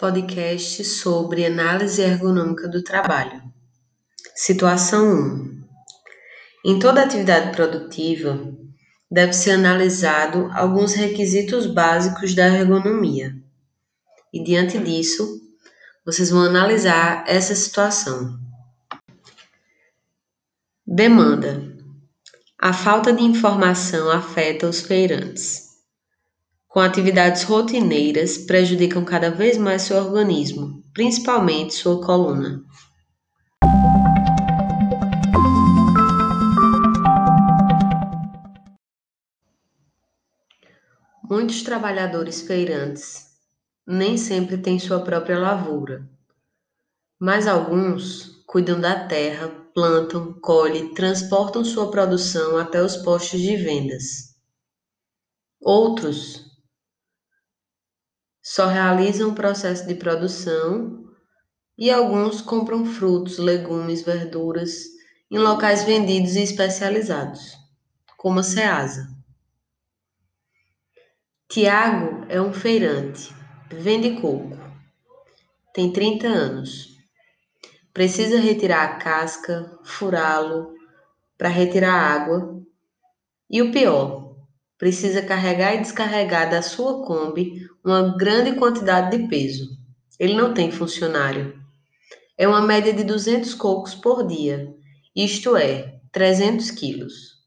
Podcast sobre análise ergonômica do trabalho. Situação 1. Em toda atividade produtiva, deve ser analisado alguns requisitos básicos da ergonomia. E diante disso, vocês vão analisar essa situação. Demanda. A falta de informação afeta os feirantes com atividades rotineiras prejudicam cada vez mais seu organismo, principalmente sua coluna. Muitos trabalhadores feirantes nem sempre têm sua própria lavoura, mas alguns cuidam da terra, plantam, colhem, transportam sua produção até os postos de vendas. Outros só realizam o processo de produção e alguns compram frutos, legumes, verduras em locais vendidos e especializados, como a Ceasa. Tiago é um feirante, vende coco, tem 30 anos. Precisa retirar a casca, furá-lo para retirar a água. E o pior, precisa carregar e descarregar da sua Kombi uma grande quantidade de peso. Ele não tem funcionário. É uma média de 200 cocos por dia, isto é, 300 quilos.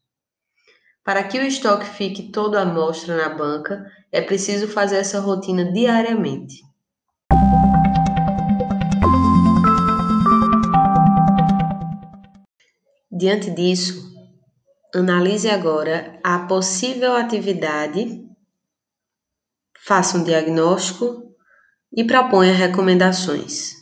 Para que o estoque fique todo à mostra na banca, é preciso fazer essa rotina diariamente. Diante disso, Analise agora a possível atividade, faça um diagnóstico e proponha recomendações.